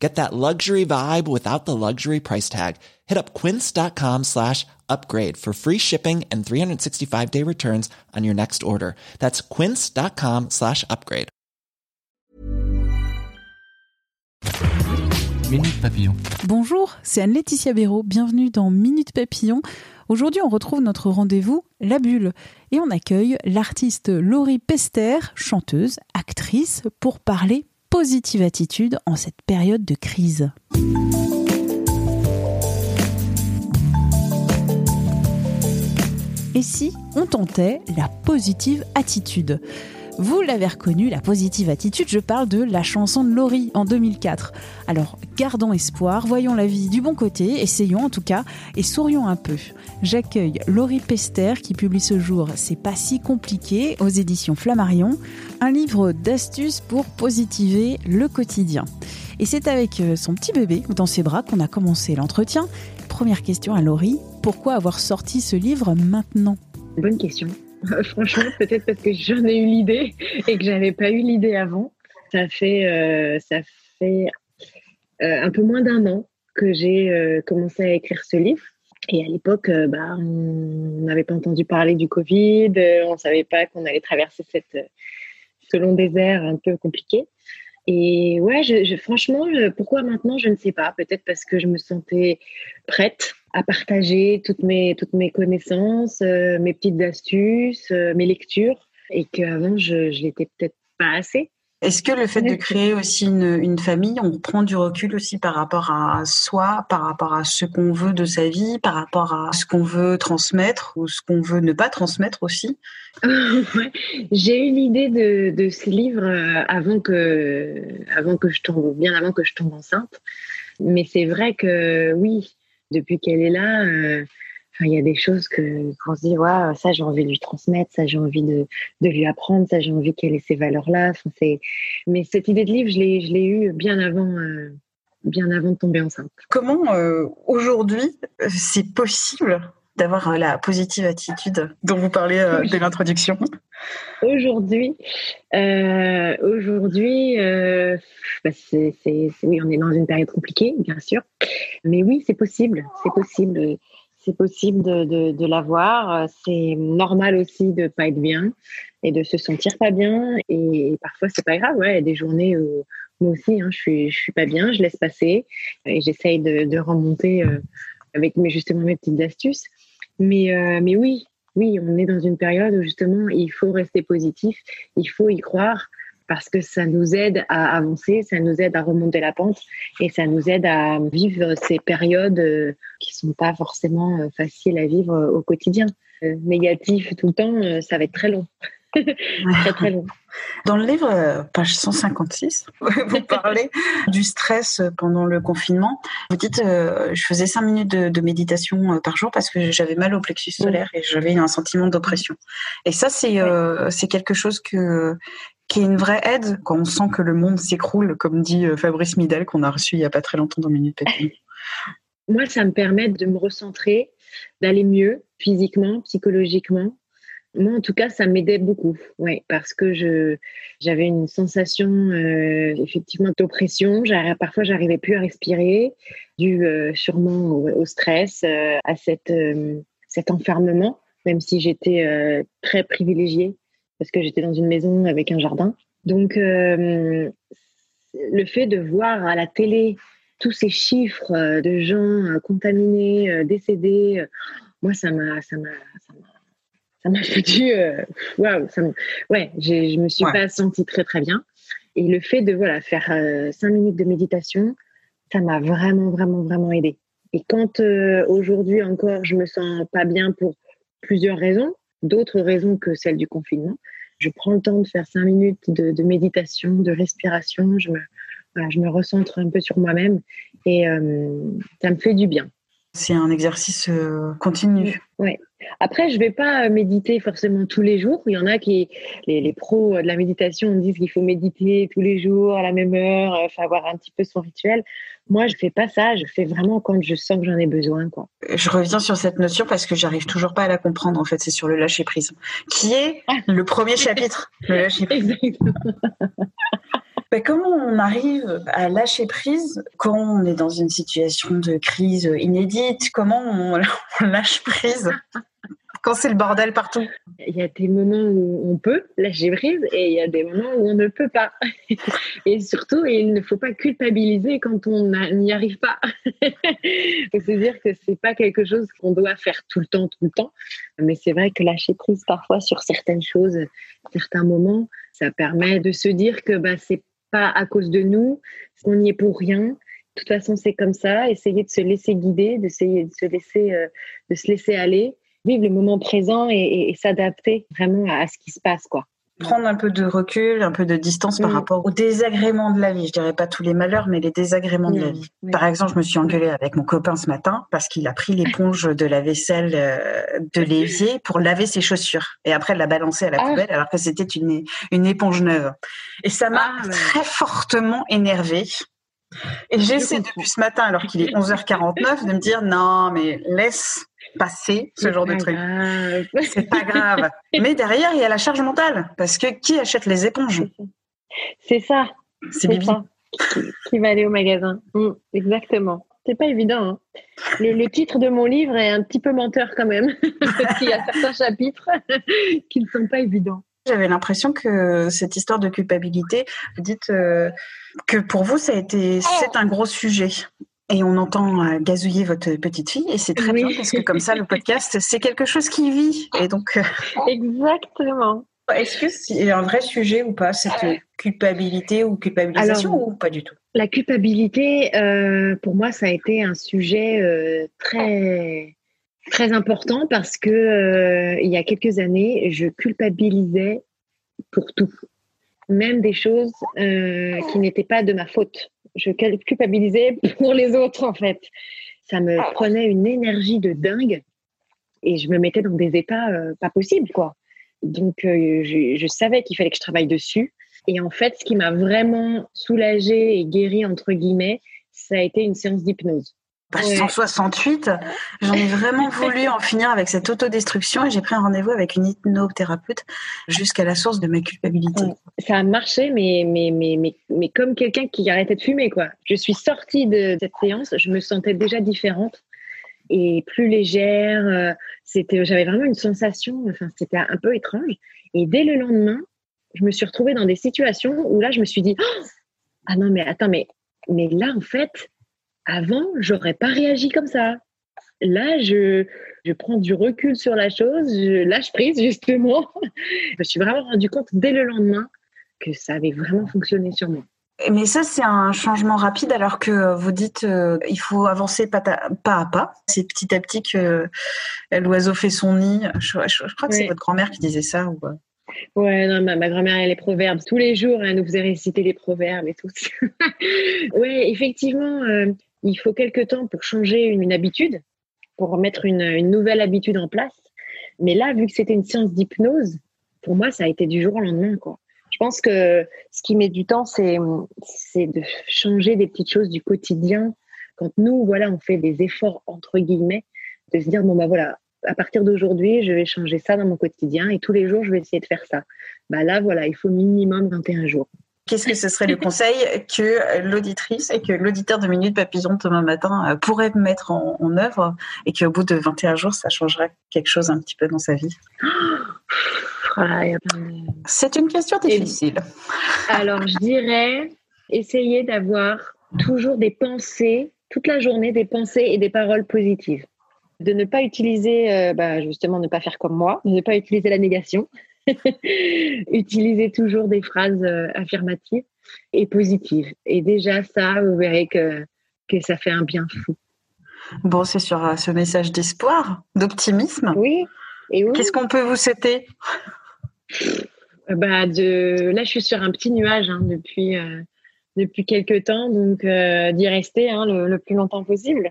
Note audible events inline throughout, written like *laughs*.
Get that luxury vibe without the luxury price tag. Hit up quince.com slash upgrade for free shipping and 365 day returns on your next order. That's quince.com slash upgrade. Minute Papillon. Bonjour, c'est Anne-Laetitia Béraud. Bienvenue dans Minute Papillon. Aujourd'hui, on retrouve notre rendez-vous La Bulle et on accueille l'artiste Laurie Pester, chanteuse, actrice, pour parler positive attitude en cette période de crise. Et si on tentait la positive attitude? Vous l'avez reconnu, la positive attitude, je parle de la chanson de Laurie en 2004. Alors, gardons espoir, voyons la vie du bon côté, essayons en tout cas, et sourions un peu. J'accueille Laurie Pester qui publie ce jour C'est pas si compliqué aux éditions Flammarion, un livre d'astuces pour positiver le quotidien. Et c'est avec euh, son petit bébé dans ses bras qu'on a commencé l'entretien. Première question à Laurie, pourquoi avoir sorti ce livre maintenant? Bonne question. Franchement, peut-être parce que j'en ai eu l'idée et que j'avais pas eu l'idée avant. Ça fait, euh, ça fait euh, un peu moins d'un an que j'ai euh, commencé à écrire ce livre. Et à l'époque, bah, on n'avait pas entendu parler du Covid, on ne savait pas qu'on allait traverser cette, ce long désert un peu compliqué. Et ouais, franchement, pourquoi maintenant, je ne sais pas. Peut-être parce que je me sentais prête à partager toutes mes, toutes mes connaissances, euh, mes petites astuces, euh, mes lectures, et qu'avant, je ne l'étais peut-être pas assez. Est-ce que le fait de créer aussi une, une, famille, on prend du recul aussi par rapport à soi, par rapport à ce qu'on veut de sa vie, par rapport à ce qu'on veut transmettre ou ce qu'on veut ne pas transmettre aussi? *laughs* J'ai eu l'idée de, de, ce livre euh, avant que, avant que je tombe, bien avant que je tombe enceinte. Mais c'est vrai que oui, depuis qu'elle est là, euh, il y a des choses que qu'on se dit, ouais, ça j'ai envie de lui transmettre, ça j'ai envie de, de, lui apprendre, ça j'ai envie qu'elle ait ces valeurs-là. Mais cette idée de livre, je l'ai, je l'ai eue bien avant, euh, bien avant de tomber enceinte. Comment euh, aujourd'hui c'est possible d'avoir la positive attitude dont vous parlez dès l'introduction Aujourd'hui, euh, aujourd'hui, euh, bah c'est, oui, on est dans une période compliquée, bien sûr, mais oui, c'est possible, c'est possible, c'est possible de, de, de l'avoir. C'est normal aussi de pas être bien et de se sentir pas bien, et parfois c'est pas grave. Ouais, il y a des journées où moi aussi, hein, je suis, je suis pas bien, je laisse passer et j'essaye de, de remonter euh, avec mes justement mes petites astuces. Mais, euh, mais oui, oui, on est dans une période où justement il faut rester positif, il faut y croire parce que ça nous aide à avancer, ça nous aide à remonter la pente et ça nous aide à vivre ces périodes euh, qui sont pas forcément euh, faciles à vivre au quotidien. Négatif tout le temps, ça va être très long. Très très long. *laughs* Dans le livre, euh, page 156, *laughs* vous *laughs* parlez du stress pendant le confinement. Vous dites, euh, je faisais cinq minutes de, méditation euh, par jour parce que j'avais mal au plexus solaire et j'avais un sentiment d'oppression. Et ça, c'est c'est quelque chose que qui est une vraie aide quand on sent que le monde s'écroule, comme dit Fabrice Midel, qu'on a reçu il n'y a pas très longtemps dans Minute Papillon. Moi, ça me permet de me recentrer, d'aller mieux physiquement, psychologiquement, moi, en tout cas, ça m'aidait beaucoup, ouais, parce que je j'avais une sensation euh, effectivement d'oppression. Parfois, j'arrivais plus à respirer, dû euh, sûrement au, stress, euh, à cette cet enfermement, même si j'étais très privilégiée parce que j'étais dans une maison avec un jardin. Donc, le fait de voir à la télé tous ces chiffres de gens contaminés, décédés, moi, ça m'a ça m'a ça m'a foutu, euh, waouh, wow, ouais, je me suis pas sentie très très bien. Et le fait de voilà faire euh, cinq minutes de méditation, ça m'a vraiment vraiment vraiment aidé. Et quand euh, aujourd'hui encore je me sens pas bien pour plusieurs raisons, d'autres raisons que celles du confinement, je prends le temps de faire cinq minutes de, de méditation, de respiration, je me voilà, je me recentre un peu sur moi-même et ça me fait du bien. C'est un exercice euh, continu. Ouais. Après, je vais pas méditer forcément tous les jours. Il y en a qui, les, les pros de la méditation, disent qu'il faut méditer tous les jours à la même heure, euh, faut avoir un petit peu son rituel. Moi, je fais pas ça. Je fais vraiment quand je sens que j'en ai besoin, quoi. Je reviens sur cette notion parce que j'arrive toujours pas à la comprendre. En fait, c'est sur le lâcher prise, qui est le premier chapitre? Le lâcher prise. *laughs* Mais comment on arrive à lâcher prise quand on est dans une situation de crise inédite? Comment *laughs* on, lâche prise? Quand c'est le bordel partout Il y a des moments où on peut lâcher prise et il y a des moments où on ne peut pas. *laughs* Et surtout, il ne faut pas culpabiliser quand on n'y arrive pas. *laughs* Il faut se dire que c'est pas quelque chose qu'on doit faire tout le temps, tout le temps. Mais c'est vrai que lâcher prise parfois sur certaines choses, certains moments, ça permet de se dire que bah, c'est pas à cause de nous, on n'y est pour rien. De toute façon, c'est comme ça. Essayer de se laisser guider, d'essayer de se laisser, euh, de se laisser aller, vivre le moment présent et, s'adapter vraiment à ce qui se passe, quoi. Prendre un peu de recul, un peu de distance par Mm. rapport aux désagréments de la vie. Je dirais pas tous les malheurs, mais les désagréments de la Non, vie. Par exemple, je me suis engueulée avec mon copain ce matin parce qu'il a pris l'éponge de la vaisselle euh, de l'évier pour laver ses chaussures. Et après, l'a balancée à la Ah. poubelle alors que c'était une, une éponge neuve. Et ça m'a Ah, très fortement énervée. Et j'essaie depuis ce matin, alors qu'il est 11h49, de me dire non, mais laisse passer ce genre de truc. C'est pas grave. Mais derrière, il y a la charge mentale. Parce que qui achète les éponges? C'est ça. C'est Bibi. ça. Qui, qui va aller au magasin. Mm, exactement. C'est pas évident. hein. Le, le titre de mon livre est un petit peu menteur quand même. *laughs* Parce qu'il y a certains chapitres *laughs* qui ne sont pas évidents. J'avais l'impression que cette histoire de culpabilité, vous dites euh, que pour vous, ça a été, c'est un gros sujet. Et on entend euh, gazouiller votre petite fille, et c'est très Oui. bien parce que comme ça, le podcast, c'est quelque chose qui vit. Et donc, euh, *laughs* Exactement. est-ce que c'est un vrai sujet ou pas, cette culpabilité ou culpabilisation Alors, ou pas du tout? La culpabilité, euh, pour moi, ça a été un sujet euh, très très important parce que euh, il y a quelques années, je culpabilisais pour tout, même des choses euh, qui n'étaient pas de ma faute. Je culpabilisais pour les autres en fait. Ça me prenait une énergie de dingue et je me mettais dans des états euh, pas possibles quoi. Donc euh, je, je savais qu'il fallait que je travaille dessus. Et en fait, ce qui m'a vraiment soulagée et guérie, entre guillemets, ça a été une séance d'hypnose. Page Ouais. 168, j'en ai vraiment *laughs* voulu en finir avec cette autodestruction et j'ai pris un rendez-vous avec une hypnothérapeute jusqu'à la source de ma culpabilité. Ça a marché, mais, mais, mais, mais, mais comme quelqu'un qui arrêtait de fumer, quoi. Je suis sortie de cette séance, je me sentais déjà différente et plus légère. euh, C'était, j'avais vraiment une sensation, enfin, c'était un peu étrange. Et dès le lendemain, je me suis retrouvée dans des situations où là, je me suis dit, Oh ah non, mais attends, mais, mais là, en fait, avant, j'aurais pas réagi comme ça. Là, je, je prends du recul sur la chose, je lâche prise, justement. *laughs* je me suis vraiment rendu compte dès le lendemain que ça avait vraiment fonctionné sur moi. Mais ça, c'est un changement rapide alors que vous dites euh, il faut avancer pas à pas. C'est petit à petit que euh, l'oiseau fait son nid. Je, je- je crois que c'est votre grand-mère qui disait ça. Ou... euh, Ouais, non, ma, ma grand-mère, elle les proverbes. Tous les jours, elle nous faisait réciter les proverbes et tout. *laughs* ouais, effectivement, euh, il faut quelque temps pour changer une, une habitude, pour mettre une, une nouvelle habitude en place. Mais là, vu que c'était une séance d'hypnose, pour moi, ça a été du jour au lendemain, quoi. Je pense que ce qui met du temps, c'est c'est de changer des petites choses du quotidien. Quand nous, voilà, on fait des efforts entre guillemets, de se dire bon bah voilà, à partir d'aujourd'hui, je vais changer ça dans mon quotidien et tous les jours, je vais essayer de faire ça. Bah là, voilà, il faut minimum 21 jours. Qu'est-ce que ce serait le conseil que l'auditrice et que l'auditeur de Minute Papillon demain matin euh, pourrait mettre en, en œuvre et qu'au bout de 21 jours, ça changera quelque chose un petit peu dans sa vie? De- C'est une question difficile. Alors, je dirais essayer d'avoir toujours des pensées, toute la journée, des pensées et des paroles positives. De ne pas utiliser, euh, bah, justement, ne pas faire comme moi, de ne pas utiliser la négation. *laughs* utiliser toujours des phrases euh, affirmatives et positives. Et déjà, ça, vous verrez que, que ça fait un bien fou. Bon, c'est sur euh, ce message d'espoir, d'optimisme. Oui. Et oui. Qu'est-ce qu'on peut vous souhaiter? Bah de là je suis sur un petit nuage hein, depuis euh, depuis quelques temps, donc d'y rester hein, le, plus longtemps possible.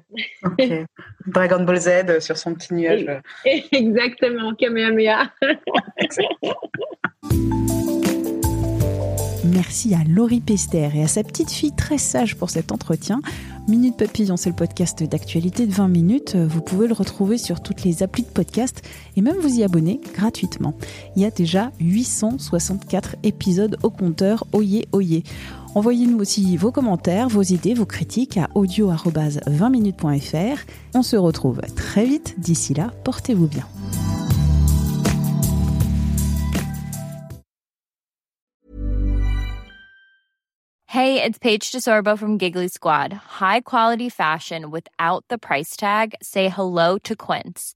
*laughs* Dragon Ball Z sur son petit nuage. *laughs* Exactement, Kamehameha. *laughs* Merci à Laurie Pester et à sa petite fille très sage pour cet entretien. Minute Papillon, c'est le podcast d'actualité de 20 minutes. Vous pouvez le retrouver sur toutes les applis de podcast et même vous y abonner gratuitement. Il y a déjà 864 épisodes au compteur. Oyez, oyez. Envoyez-nous aussi vos commentaires, vos idées, vos critiques à audio-20minutes.fr. On se retrouve très vite. D'ici là, portez-vous bien. Hey, it's Paige DeSorbo from Giggly Squad. High quality fashion without the price tag. Say hello to Quince.